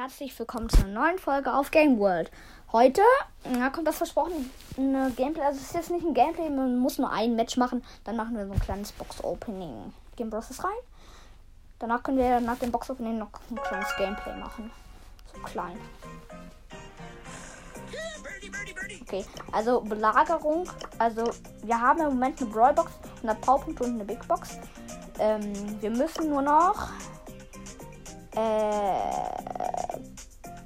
herzlich willkommen zu einer neuen Folge auf Game World. Heute na, kommt das versprochene Gameplay. Also es ist jetzt nicht ein Gameplay, man muss nur ein Match machen. Dann machen wir so ein kleines Box-Opening. Game Process rein. Danach können wir nach dem Box-Opening noch ein kleines Gameplay machen. So klein. Okay, also Belagerung. Also wir haben im Moment eine Brawlbox, 100 Powerpunkte und eine Big Box. Ähm, wir müssen nur noch äh,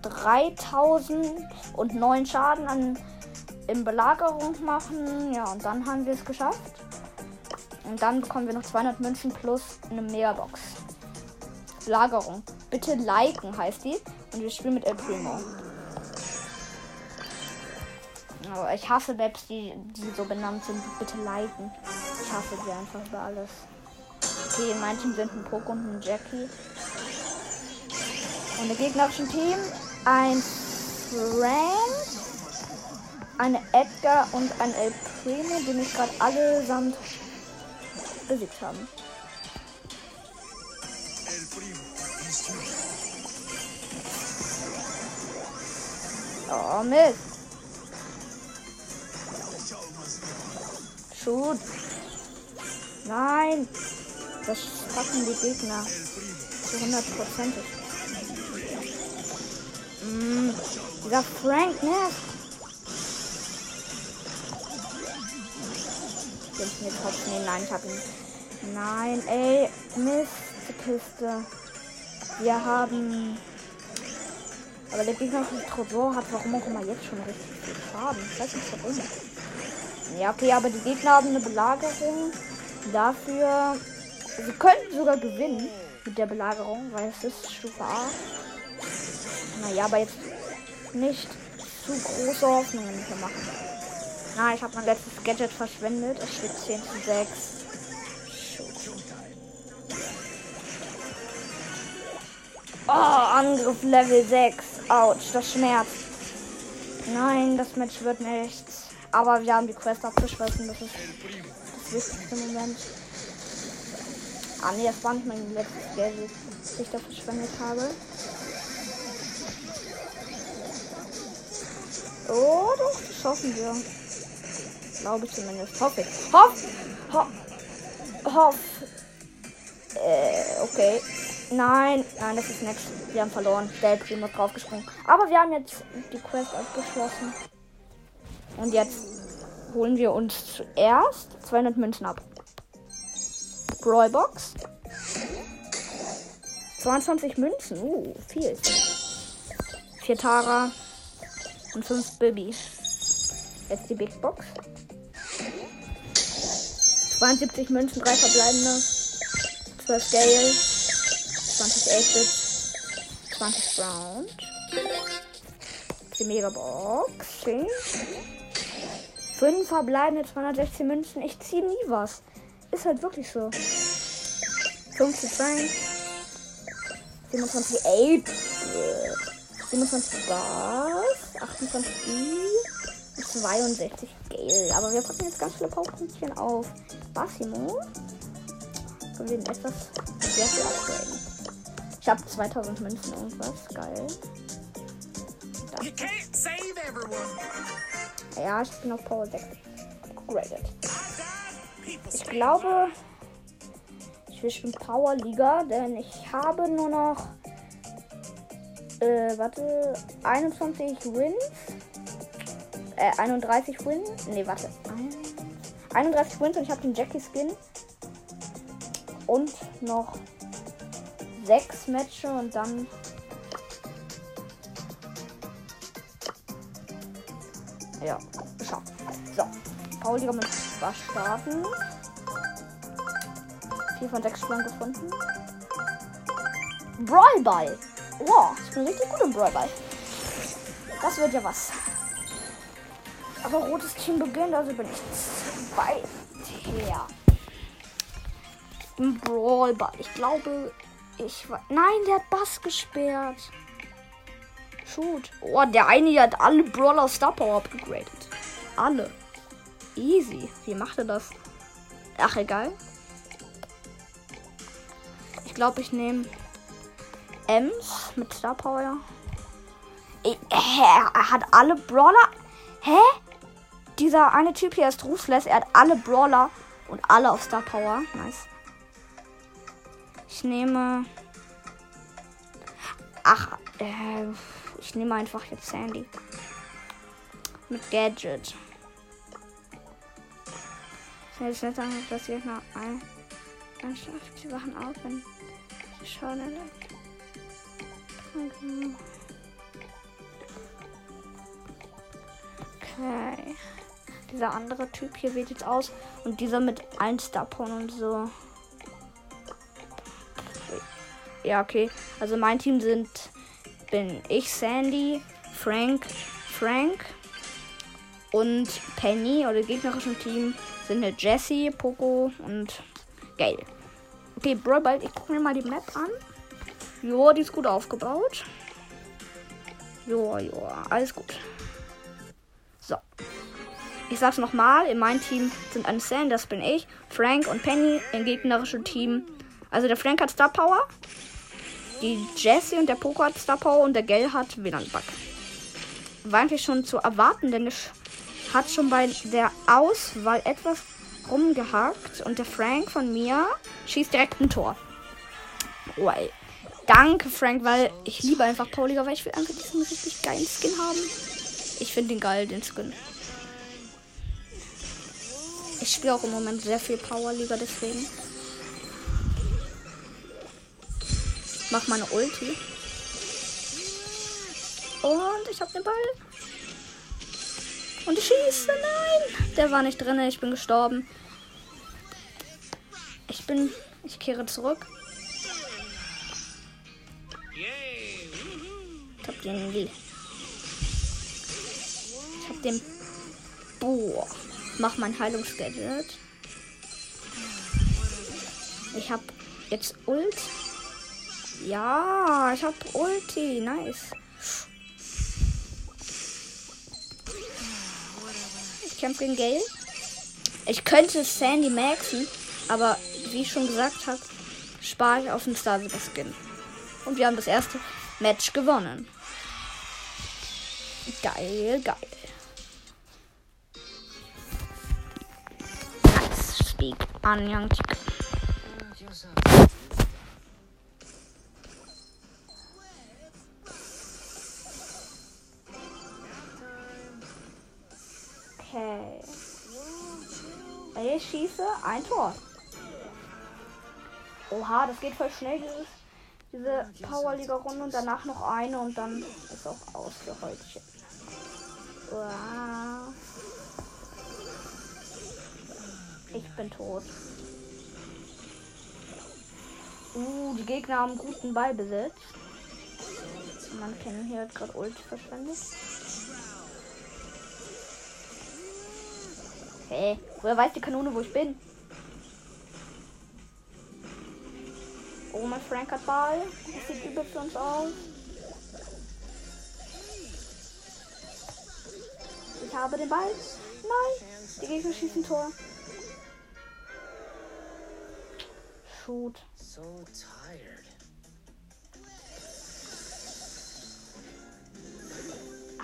3009 Schaden an, in Belagerung machen. Ja, und dann haben wir es geschafft. Und dann bekommen wir noch 200 Münzen plus eine Megabox. Belagerung. Bitte liken heißt die. Und wir spielen mit El Primo. Aber ich hasse Maps, die, die so benannt sind. Bitte liken. Ich hasse die einfach über alles. Okay, in manchen sind ein Poco und ein Jackie. Und der gegnerischen Team ein Frank, eine Edgar und ein El Primo, die mich gerade allesamt besiegt haben. Oh Mist. Shoot. Nein. Das packen die Gegner. Zu 100 Mm, dieser Frank nervt. Bin ich mir trotzdem. Nee, nein, ich hab ihn. Nein, ey. Mistkiste. Wir haben. Aber der Gegner von Tresor hat warum auch immer jetzt schon richtig viel Schaden. Ich weiß nicht warum. Ja, okay, aber die Gegner haben eine Belagerung. Dafür. Sie könnten sogar gewinnen mit der Belagerung, weil es ist Stufe A. Naja, aber jetzt nicht zu große Hoffnungen zu machen. Na, ich habe mein letztes Gadget verschwendet. Es steht 10 zu 6. Oh, Angriff Level 6. Autsch, das schmerzt. Nein, das Match wird nichts. Aber wir haben die Quest abgeschlossen. Das ist das wichtigste Moment. Ah, nee, das war nicht mein letztes Gadget, das ich da verschwendet habe. Oh, doch, das schaffen wir. Glaube ich zumindest. Hoffe ich. Hoff! Hoff! Hoff! Äh, okay. Nein, nein, das ist nichts. Wir haben verloren. Der Primo draufgesprungen. Aber wir haben jetzt die Quest abgeschlossen. Und jetzt holen wir uns zuerst 200 Münzen ab. Brawlbox. 22 Münzen. Uh, viel. Vier Tara und 5 Baby. Jetzt die Big Box. 72 Münzen, 3 verbleibende. 12 Gale. 20 8 20 Round. Die Megabox. 5 verbleibende, 216 Münzen. Ich ziehe nie was. Ist halt wirklich so. 50 Frank. 27 8. 27 Gas, 28 I, 62 Gale. Aber wir packen jetzt ganz viele Powerpunktchen auf. Basimo. Können wir den etwas sehr viel upgraden. Ich habe 2000 Münzen irgendwas. Geil. Ja, ich bin auf Power 6 upgraded. Ich glaube, ich will spielen Power Liga, denn ich habe nur noch äh, warte, 21 Wins. Äh, 31 Wins. Ne, warte. 31 Wins und ich habe den Jackie Skin. Und noch 6 Matches und dann. Ja, geschafft. So, Pauli mit was starten. 4 von 6 Spuren gefunden. Brawl Wow, ich bin richtig gut im Brawl Ball. Das wird ja was. Aber rotes Team beginnt, also bin ich weit her. Im Brawl Ball. Ich glaube, ich war. Nein, der hat Bass gesperrt. Shoot. Oh, der eine hat alle Brawler Star Power upgegradet. Alle. Easy. Wie macht er das? Ach, egal. Ich glaube, ich nehme Ems mit Star Power. Er hat alle Brawler. Hä? Dieser eine Typ hier ist Ruthless. Er hat alle Brawler und alle auf Star Power. Nice. Ich nehme. Ach, äh, ich nehme einfach jetzt Sandy. Mit Gadget. Ich jetzt nicht sagen, dass ich noch ein. Dann schafft die Sachen auf, wenn ich schaue. Okay. Dieser andere Typ hier wählt jetzt aus. Und dieser mit allen Starporn und so. Ja, okay. Also mein Team sind bin ich, Sandy, Frank, Frank und Penny oder gegnerischen Team sind eine Jessie, Poco und Gail. Okay, Bro, bald ich gucke mir mal die Map an. Jo, die ist gut aufgebaut. Jo, jo, alles gut. So. Ich sag's nochmal, in meinem Team sind ein Sam, das bin ich, Frank und Penny, im gegnerischen Team. Also der Frank hat Star Power, die Jessie und der Poco hat Star Power und der Gell hat WLAN-Bug. War eigentlich schon zu erwarten, denn es hat schon bei der Auswahl etwas rumgehackt und der Frank von mir schießt direkt ein Tor. Well. Danke, Frank, weil ich liebe einfach Pauliga, weil ich will einfach diesen richtig geilen Skin haben. Ich finde den geil, den Skin. Ich spiele auch im Moment sehr viel Powerliga, deswegen. Mach meine Ulti. Und ich hab den Ball. Und ich schieße. Nein. Der war nicht drin. Ich bin gestorben. Ich bin. Ich kehre zurück. Ich hab den. Ich hab den. Boah. Mach mein Heilungsgadget. Ich hab jetzt Ult. Ja, ich hab Ulti. Nice. Ich kämpfe gegen Gale. Ich könnte Sandy maxen, aber wie ich schon gesagt habe, spare ich auf den Star Skin. Und wir haben das erste Match gewonnen. Geil, geil. Nice. Stieg an, Young. Okay. Ich schieße ein Tor. Oha, das geht voll schnell, dieses, diese Powerliga-Runde und danach noch eine und dann ist auch aus für heute. Ich bin tot. Uh, die Gegner haben guten Ballbesitz. Man kennt hier gerade Ult verschwendet. Hey, woher weiß die Kanone, wo ich bin? Oh, mein Frank hat Ball. Das sieht übel für uns aus. Habe den Ball. Nein, die Gegner schießen Tor. Shoot. So tired.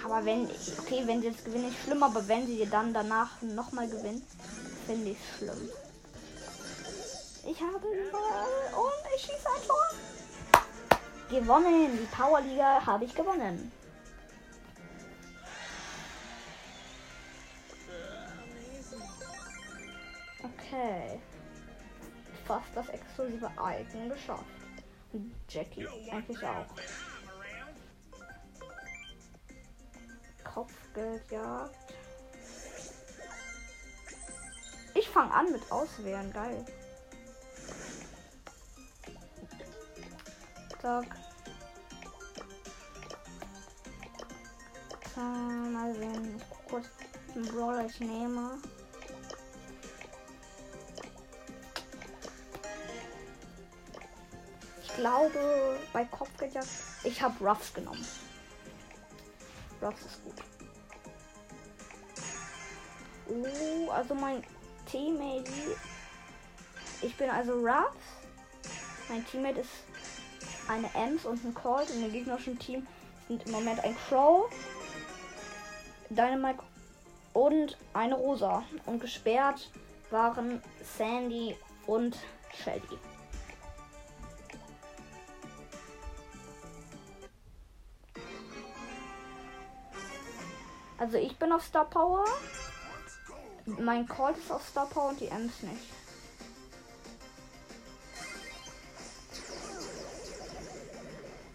Aber wenn, okay, wenn sie jetzt gewinnen, ist schlimm, aber wenn sie dann danach nochmal gewinnen, finde ich schlimm. Ich habe den Ball und ich schieße ein Tor. Gewonnen. Die Powerliga habe ich gewonnen. Okay. Fast das exklusive Icon geschafft. Jackie eigentlich auch. Kopfgeldjagd. Ich fange an mit Auswählen. Geil. Zack. Mal sehen. Ich guck kurz den Brawler ich nehme. Glaube, bei Kopfgeldjagd. Ich habe Ruffs genommen. Ruffs ist gut. Oh, also mein Teammate. Ich bin also Ruffs. Mein Teammate ist eine Ems und ein Colt. In dem gegnerischen Team sind im Moment ein Crow, Dynamite und eine Rosa. Und gesperrt waren Sandy und Shelly. Also ich bin auf Star Power. Mein Colt ist auf Star Power und die Ems nicht.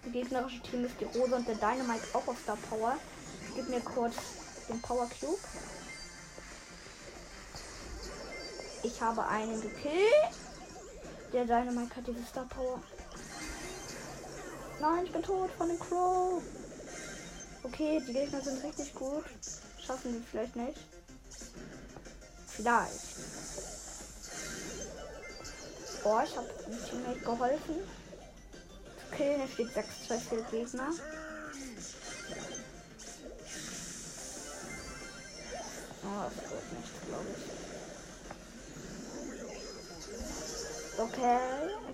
Das gegnerische Team ist die Rose und der Dynamite auch auf Star Power. Gib mir kurz den Power Cube. Ich habe einen gekillt. Der Dynamite hat diese Star Power. Nein, ich bin tot von dem Crow. Okay, die Gegner sind richtig gut. Schaffen die vielleicht nicht. Vielleicht. Oh, ich habe dem Teammate geholfen. Zu killen, es steht 6 2 für Gegner. Oh, das wird nicht, glaube ich. Okay,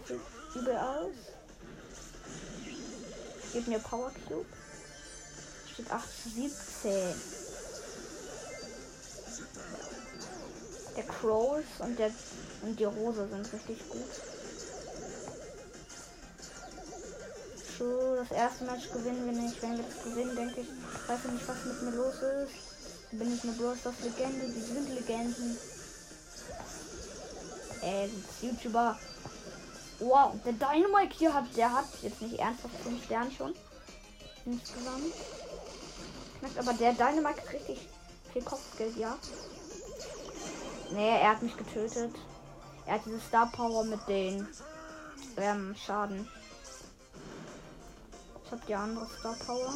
es sieht übel aus. Gib mir Power Cube. Steht 8 zu 17. Der Crows und der und die Rose sind richtig gut. So, das erste Match gewinnen wir nicht. Wenn wir das gewinnen, denke ich, weiß ich nicht, was mit mir los ist. Bin ich eine Brawl Stars Legende? Die sind Legenden. Äh, YouTuber. Wow, der Dynamite hier hat, der hat jetzt nicht ernsthaft 5 Sterne schon. Insgesamt. Schmeckt aber der Dynamite richtig viel Kopfgeld, ja. Nee, er hat mich getötet. Er hat diese Star Power mit den ähm, Schaden. Ich habe die andere Star Power.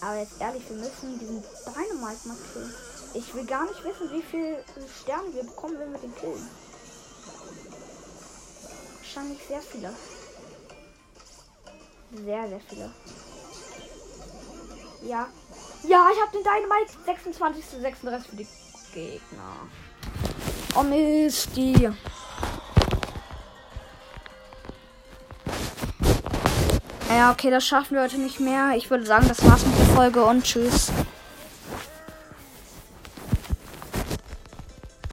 Aber jetzt ehrlich, wir müssen diesen Dynamite mal killen. Ich will gar nicht wissen, wie viele Sterne wir bekommen, wenn wir den killen. Wahrscheinlich sehr viele. Sehr, sehr viele. Ja. Ja, ich habe den Dynamite 26 zu 36 für die Gegner. Oh Mist, die. Ja, okay, das schaffen wir heute nicht mehr. Ich würde sagen, das war's mit der Folge und tschüss.